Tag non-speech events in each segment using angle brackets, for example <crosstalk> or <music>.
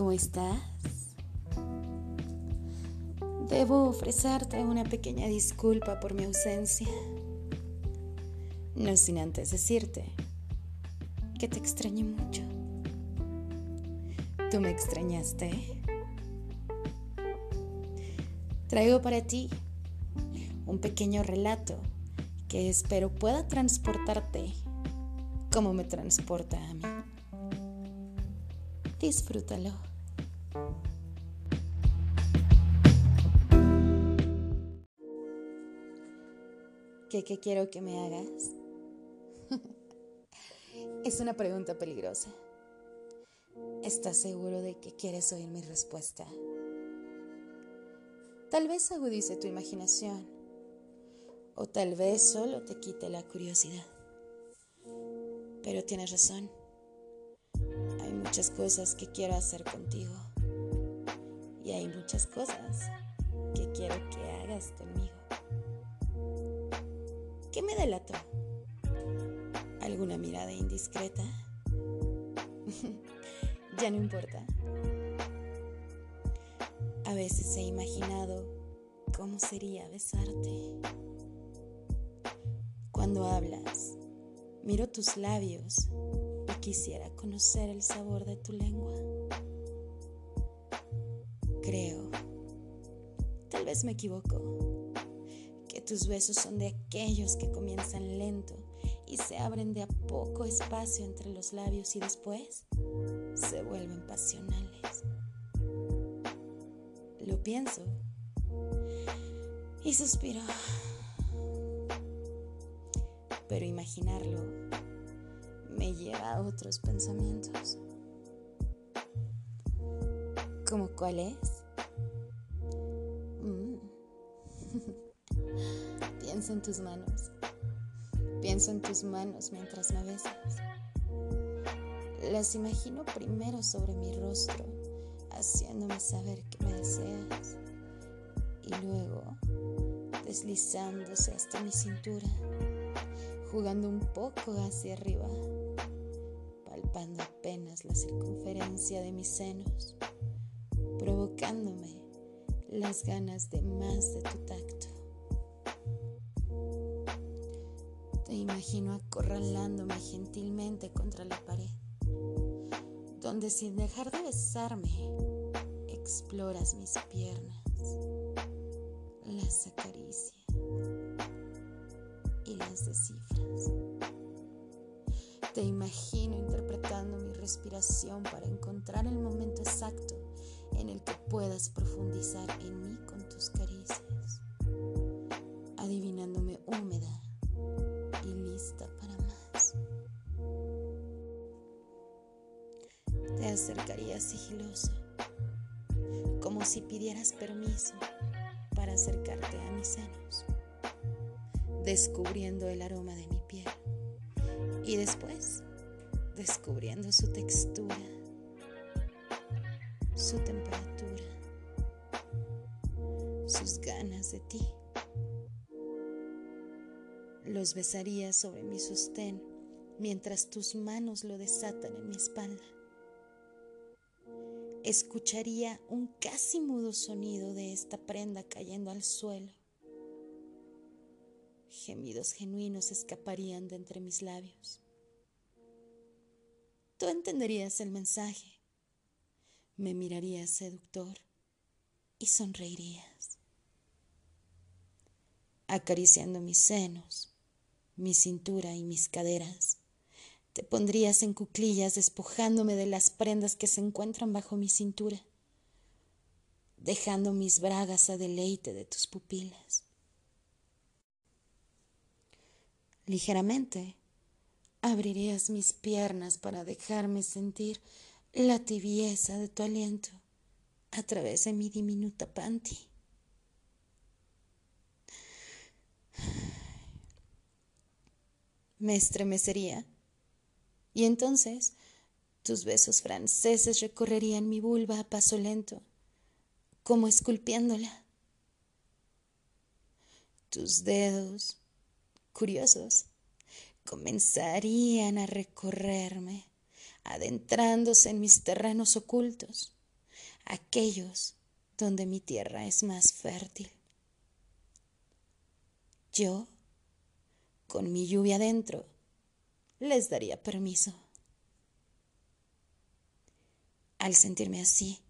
¿Cómo estás? Debo ofrecerte una pequeña disculpa por mi ausencia. No sin antes decirte que te extrañé mucho. ¿Tú me extrañaste? Traigo para ti un pequeño relato que espero pueda transportarte como me transporta a mí. Disfrútalo. ¿Qué, ¿Qué quiero que me hagas? <laughs> es una pregunta peligrosa. ¿Estás seguro de que quieres oír mi respuesta? Tal vez agudice tu imaginación o tal vez solo te quite la curiosidad. Pero tienes razón. Hay muchas cosas que quiero hacer contigo y hay muchas cosas que quiero que hagas conmigo. ¿Qué me delató? ¿Alguna mirada indiscreta? <laughs> ya no importa. A veces he imaginado cómo sería besarte. Cuando hablas, miro tus labios y quisiera conocer el sabor de tu lengua. Creo, tal vez me equivoco, que tus besos son de aquellos que comienzan lento y se abren de a poco espacio entre los labios y después se vuelven pasionales. Lo pienso y suspiro. Pero imaginarlo me lleva a otros pensamientos. ¿Cómo cuál es? <laughs> Pienso en tus manos. Pienso en tus manos mientras me besas. Las imagino primero sobre mi rostro, haciéndome saber que me deseas. Y luego deslizándose hasta mi cintura, jugando un poco hacia arriba, palpando apenas la circunferencia de mis senos, provocándome las ganas de más de tu tacto. Te imagino acorralándome gentilmente contra la pared, donde sin dejar de besarme, exploras mis piernas, las acaricias y las descifras. Te imagino interpretando mi respiración para encontrar el momento exacto en el que puedas profundizar en mí con tus caricias, adivinándome húmeda para más. Te acercarías sigiloso, como si pidieras permiso para acercarte a mis senos, descubriendo el aroma de mi piel y después descubriendo su textura, su temperatura, sus ganas de ti los besaría sobre mi sostén mientras tus manos lo desatan en mi espalda. Escucharía un casi mudo sonido de esta prenda cayendo al suelo. Gemidos genuinos escaparían de entre mis labios. Tú entenderías el mensaje, me mirarías seductor y sonreirías, acariciando mis senos mi cintura y mis caderas. Te pondrías en cuclillas despojándome de las prendas que se encuentran bajo mi cintura, dejando mis bragas a deleite de tus pupilas. Ligeramente abrirías mis piernas para dejarme sentir la tibieza de tu aliento a través de mi diminuta panty. me estremecería. Y entonces tus besos franceses recorrerían mi vulva a paso lento, como esculpiéndola. Tus dedos, curiosos, comenzarían a recorrerme, adentrándose en mis terrenos ocultos, aquellos donde mi tierra es más fértil. Yo, con mi lluvia dentro, les daría permiso. Al sentirme así,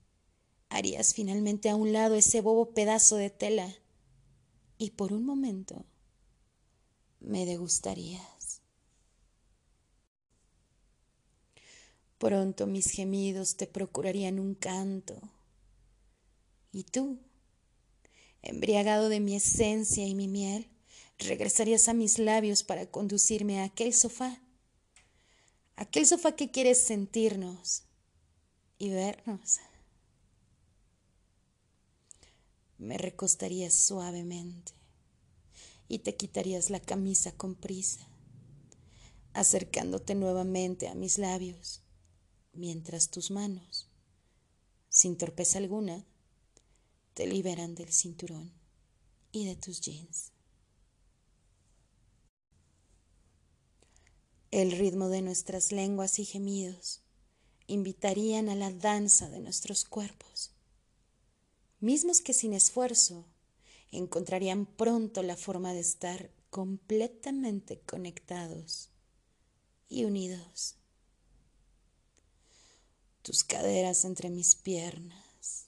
harías finalmente a un lado ese bobo pedazo de tela y por un momento me degustarías. Pronto mis gemidos te procurarían un canto. Y tú, embriagado de mi esencia y mi miel, regresarías a mis labios para conducirme a aquel sofá, aquel sofá que quieres sentirnos y vernos. Me recostarías suavemente y te quitarías la camisa con prisa, acercándote nuevamente a mis labios, mientras tus manos, sin torpeza alguna, te liberan del cinturón y de tus jeans. El ritmo de nuestras lenguas y gemidos invitarían a la danza de nuestros cuerpos, mismos que sin esfuerzo encontrarían pronto la forma de estar completamente conectados y unidos. Tus caderas entre mis piernas.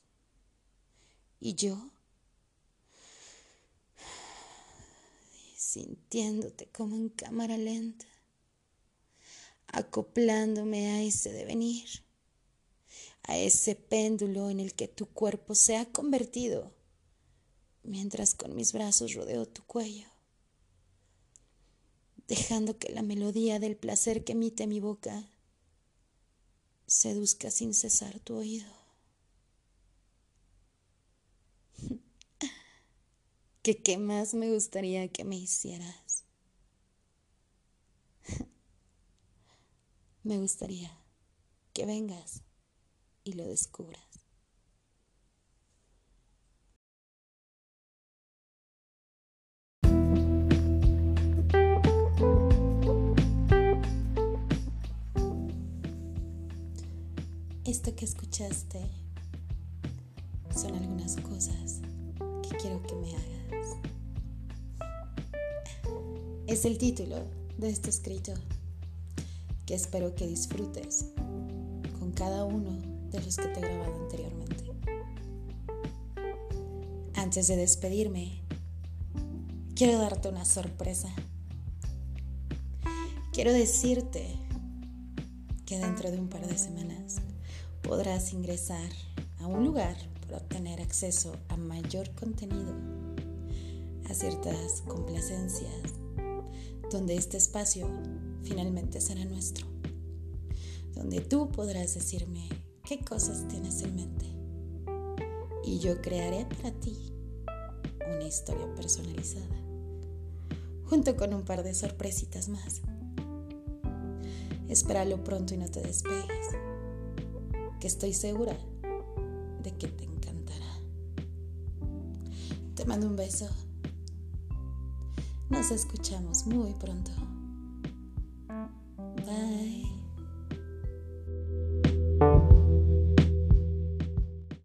Y yo sintiéndote como en cámara lenta acoplándome a ese devenir, a ese péndulo en el que tu cuerpo se ha convertido, mientras con mis brazos rodeo tu cuello, dejando que la melodía del placer que emite mi boca seduzca sin cesar tu oído. <laughs> ¿Qué, ¿Qué más me gustaría que me hicieras? <laughs> Me gustaría que vengas y lo descubras. Esto que escuchaste son algunas cosas que quiero que me hagas. Es el título de este escrito que espero que disfrutes con cada uno de los que te he grabado anteriormente. Antes de despedirme, quiero darte una sorpresa. Quiero decirte que dentro de un par de semanas podrás ingresar a un lugar para obtener acceso a mayor contenido, a ciertas complacencias, donde este espacio finalmente será nuestro, donde tú podrás decirme qué cosas tienes en mente y yo crearé para ti una historia personalizada, junto con un par de sorpresitas más. Espéralo pronto y no te despegues, que estoy segura de que te encantará. Te mando un beso. Nos escuchamos muy pronto. Bye.